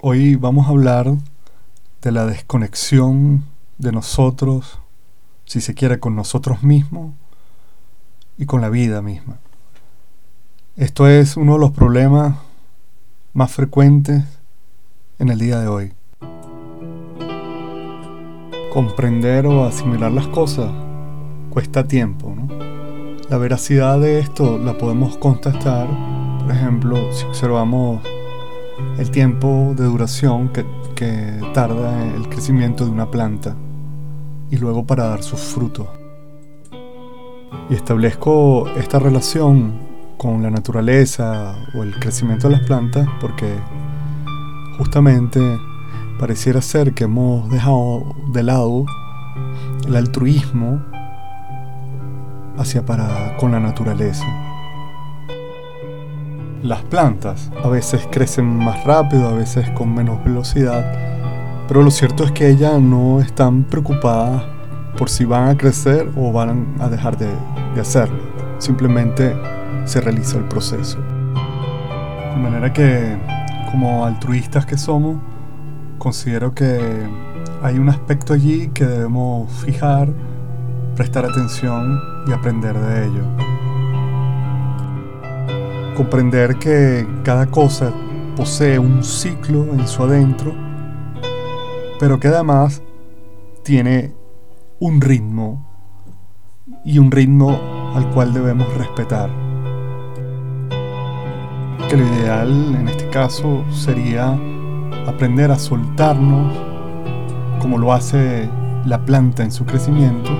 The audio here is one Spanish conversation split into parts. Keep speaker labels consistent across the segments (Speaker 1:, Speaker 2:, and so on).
Speaker 1: Hoy vamos a hablar de la desconexión de nosotros, si se quiere, con nosotros mismos y con la vida misma. Esto es uno de los problemas más frecuentes en el día de hoy. Comprender o asimilar las cosas cuesta tiempo. La veracidad de esto la podemos constatar, por ejemplo, si observamos el tiempo de duración que, tarda el crecimiento de una planta y luego para dar sus frutos. Y establezco esta relación con la naturaleza o el crecimiento de las plantas porque justamente pareciera ser que hemos dejado de lado el altruismo hacia para con la naturaleza. Las plantas a veces crecen más rápido, a veces con menos velocidad, pero lo cierto es que ellas no están preocupadas por si van a crecer o van a dejar de, de hacerlo. Simplemente se realiza el proceso. De manera que, como altruistas que somos, considero que hay un aspecto allí que debemos fijar prestar atención y aprender de ello. Comprender que cada cosa posee un ciclo en su adentro, pero que además tiene un ritmo y un ritmo al cual debemos respetar. Que lo ideal en este caso sería aprender a soltarnos como lo hace la planta en su crecimiento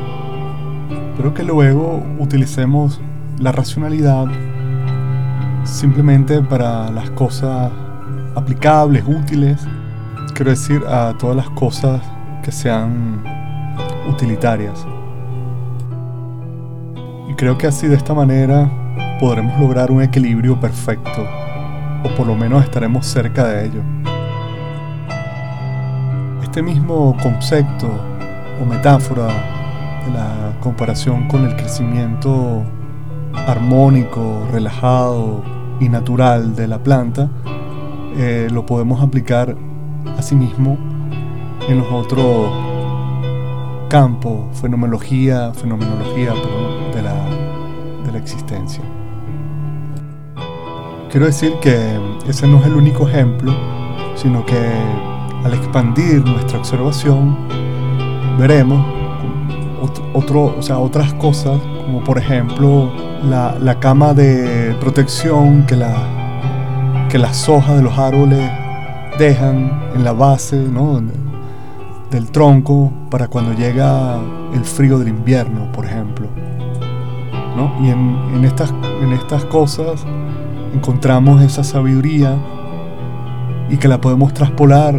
Speaker 1: pero que luego utilicemos la racionalidad simplemente para las cosas aplicables, útiles, quiero decir a todas las cosas que sean utilitarias. Y creo que así de esta manera podremos lograr un equilibrio perfecto, o por lo menos estaremos cerca de ello. Este mismo concepto o metáfora la comparación con el crecimiento armónico, relajado y natural de la planta, eh, lo podemos aplicar asimismo en los otros campos, fenomenología, fenomenología de, la, de la existencia. Quiero decir que ese no es el único ejemplo, sino que al expandir nuestra observación, veremos otro, o sea, otras cosas, como por ejemplo la, cama de protección que, la, que las hojas de los árboles dejan en la base del tronco para cuando llega el frío del invierno, por ejemplo. Y en, estas, en estas cosas encontramos esa sabiduría y que la podemos traspolar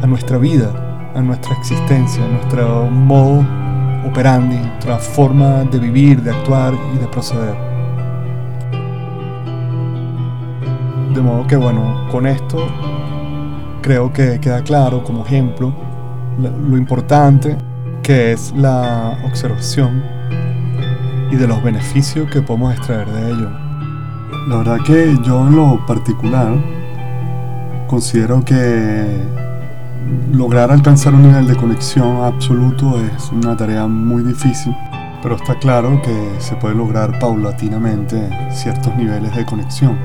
Speaker 1: a nuestra vida, a nuestra existencia, a nuestro modo operandi, nuestra forma de vivir, de actuar y de proceder. De modo que bueno, con esto creo que queda claro como ejemplo lo importante que es la observación y de los beneficios que podemos extraer de ello. La verdad que yo en lo particular considero que lograr alcanzar un nivel de conexión absoluto es una tarea muy difícil, pero está claro que se puede lograr paulatinamente ciertos niveles de conexión.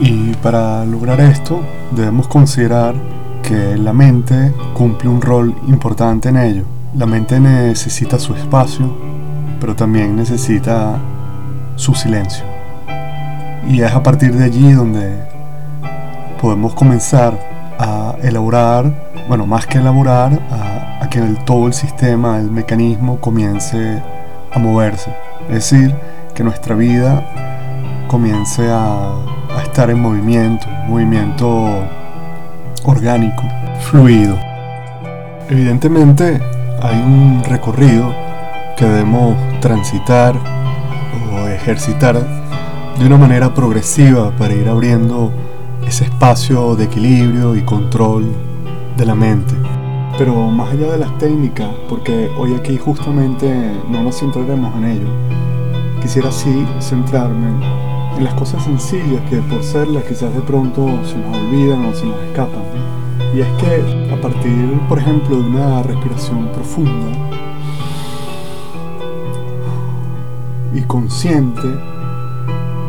Speaker 1: Y para lograr esto debemos considerar que la mente cumple un rol importante en ello. La mente necesita su espacio, pero también necesita su silencio. Y es a partir de allí donde podemos comenzar elaborar, bueno, más que elaborar, a, que todo el sistema, el mecanismo comience a moverse. Es decir, que nuestra vida comience a, a estar en movimiento, movimiento orgánico, fluido. Evidentemente hay un recorrido que debemos transitar o ejercitar de una manera progresiva para ir abriendo ese espacio de equilibrio y control de la mente. Pero más allá de las técnicas, porque hoy aquí justamente no nos centraremos en ello, quisiera sí centrarme en las cosas sencillas que por serlas quizás de pronto se nos olvidan o se nos escapan. Y es que a partir, por ejemplo, de una respiración profunda y consciente,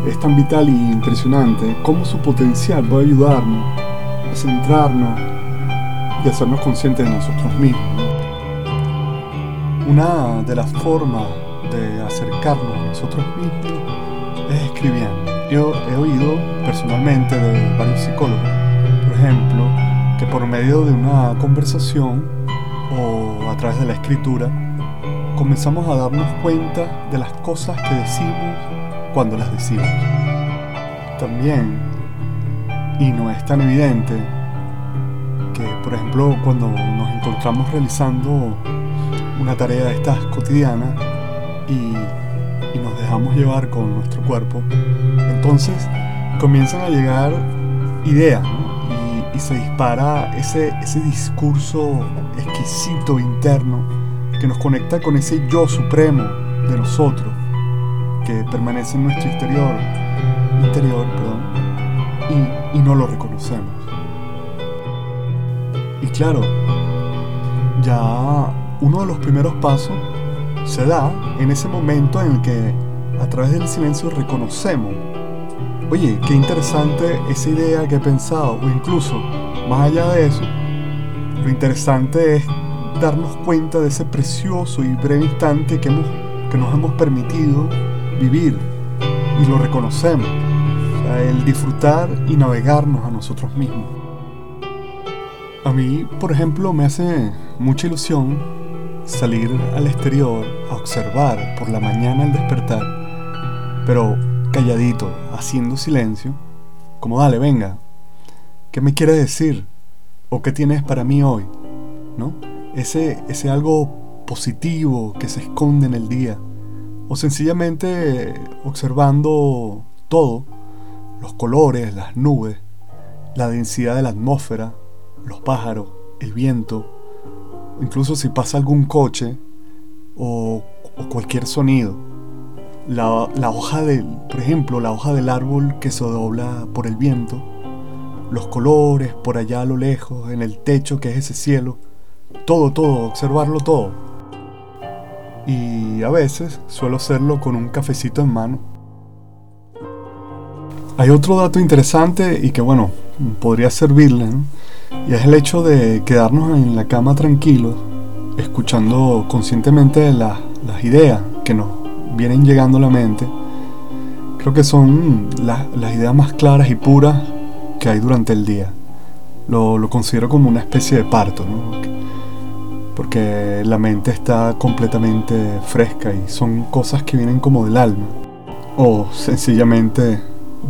Speaker 1: es tan vital y impresionante cómo su potencial va a ayudarnos a centrarnos y hacernos conscientes de nosotros mismos. Una de las formas de acercarnos a nosotros mismos es escribiendo. Yo he oído personalmente de varios psicólogos, por ejemplo, que por medio de una conversación o a través de la escritura, comenzamos a darnos cuenta de las cosas que decimos cuando las decimos. También, y no es tan evidente, que por ejemplo cuando nos encontramos realizando una tarea de estas cotidianas y, nos dejamos llevar con nuestro cuerpo, entonces comienzan a llegar ideas y, se dispara ese, ese discurso exquisito interno que nos conecta con ese yo supremo de nosotros que permanece en nuestro exterior, interior perdón, y, y no lo reconocemos. Y claro, ya uno de los primeros pasos se da en ese momento en el que a través del silencio reconocemos, oye, qué interesante esa idea que he pensado, o incluso más allá de eso, lo interesante es darnos cuenta de ese precioso y breve instante que, hemos, que nos hemos permitido vivir y lo reconocemos. el disfrutar y navegarnos a nosotros mismos. A mí, por ejemplo, me hace mucha ilusión salir al exterior a observar por la mañana al despertar, pero calladito, haciendo silencio, como dale, venga, ¿qué me quiere decir? ¿O qué tienes para mí hoy? ¿No? Ese, ese algo positivo que se esconde en el día o sencillamente observando todo, los colores, las nubes, la densidad de la atmósfera, los pájaros, el viento, incluso si pasa algún coche o, cualquier sonido. La, la, hoja del, por ejemplo, la hoja del árbol que se dobla por el viento, los colores por allá a lo lejos, en el techo que es ese cielo, todo, todo, observarlo todo y a veces suelo hacerlo con un cafecito en mano. Hay otro dato interesante y que bueno, podría servirle, y es el hecho de quedarnos en la cama tranquilos, escuchando conscientemente las ideas que nos vienen llegando a la mente. Creo que son las ideas más claras y puras que hay durante el día. Lo, lo considero como una especie de parto, ¿no? Porque la mente está completamente fresca y son cosas que vienen como del alma o sencillamente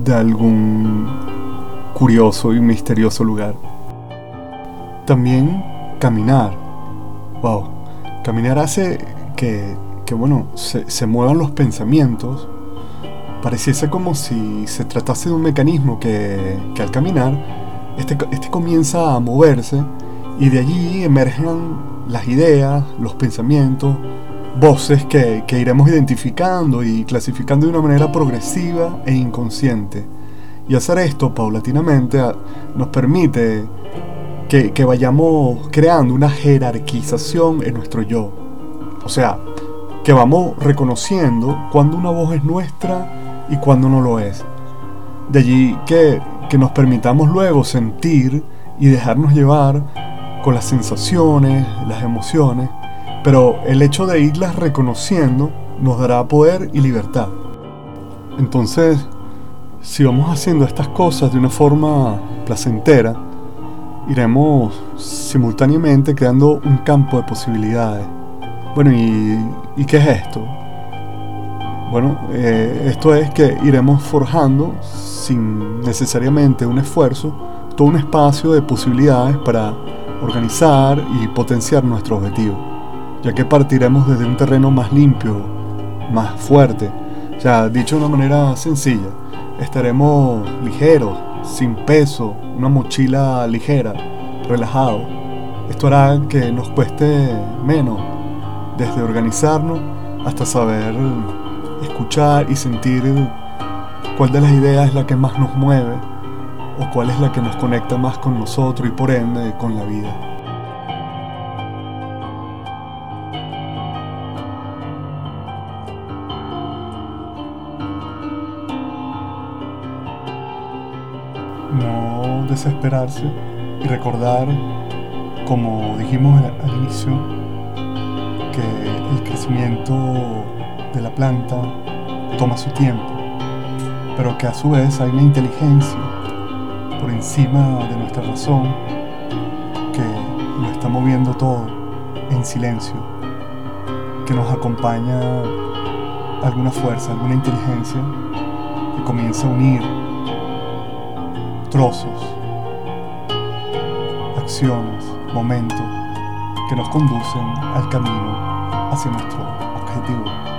Speaker 1: de algún curioso y misterioso lugar. También caminar. Wow. Caminar hace que, que bueno, se, se, muevan los pensamientos. Pareciese como si se tratase de un mecanismo que, que al caminar, este, este comienza a moverse y de allí emergen las ideas, los pensamientos, voces que, iremos identificando y clasificando de una manera progresiva e inconsciente. Y hacer esto paulatinamente ah, nos permite que, que, vayamos creando una jerarquización en nuestro yo. O sea, que vamos reconociendo cuando una voz es nuestra y cuando no lo es. De allí que, que nos permitamos luego sentir y dejarnos llevar con las sensaciones, las emociones, pero el hecho de irlas reconociendo nos dará poder y libertad. Entonces, si vamos haciendo estas cosas de una forma placentera, iremos simultáneamente creando un campo de posibilidades. Bueno, ¿y, qué es esto? Bueno, eh, esto es que iremos forjando, sin necesariamente un esfuerzo, todo un espacio de posibilidades para organizar y potenciar nuestro objetivo, ya que partiremos desde un terreno más limpio, más fuerte. Sea, dicho de una manera sencilla, estaremos ligeros, sin peso, una mochila ligera, relajado. Esto hará que nos cueste menos, desde organizarnos hasta saber escuchar y sentir cuál de las ideas es la que más nos mueve o cuál es la que nos conecta más con nosotros y por ende con la vida. No desesperarse y recordar, como dijimos al inicio, que el crecimiento de la planta toma su tiempo, pero que a su vez hay una inteligencia por encima de nuestra razón que lo está moviendo todo en silencio, que nos acompaña alguna fuerza, alguna inteligencia que comienza a unir trozos, acciones, momentos que nos conducen al camino hacia nuestro objetivo.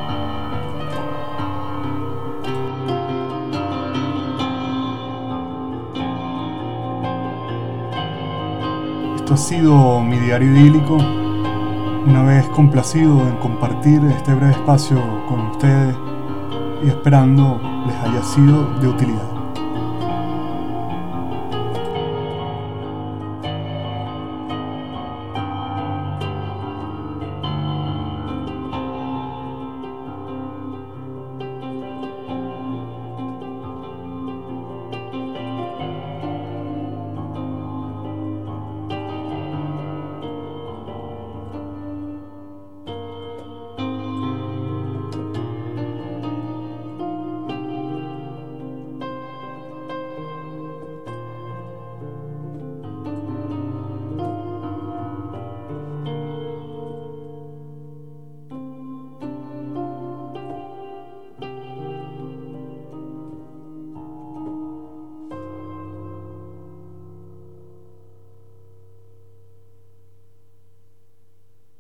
Speaker 1: Esto ha sido mi diario idílico. Una vez complacido en compartir este breve espacio con ustedes y esperando les haya sido de utilidad.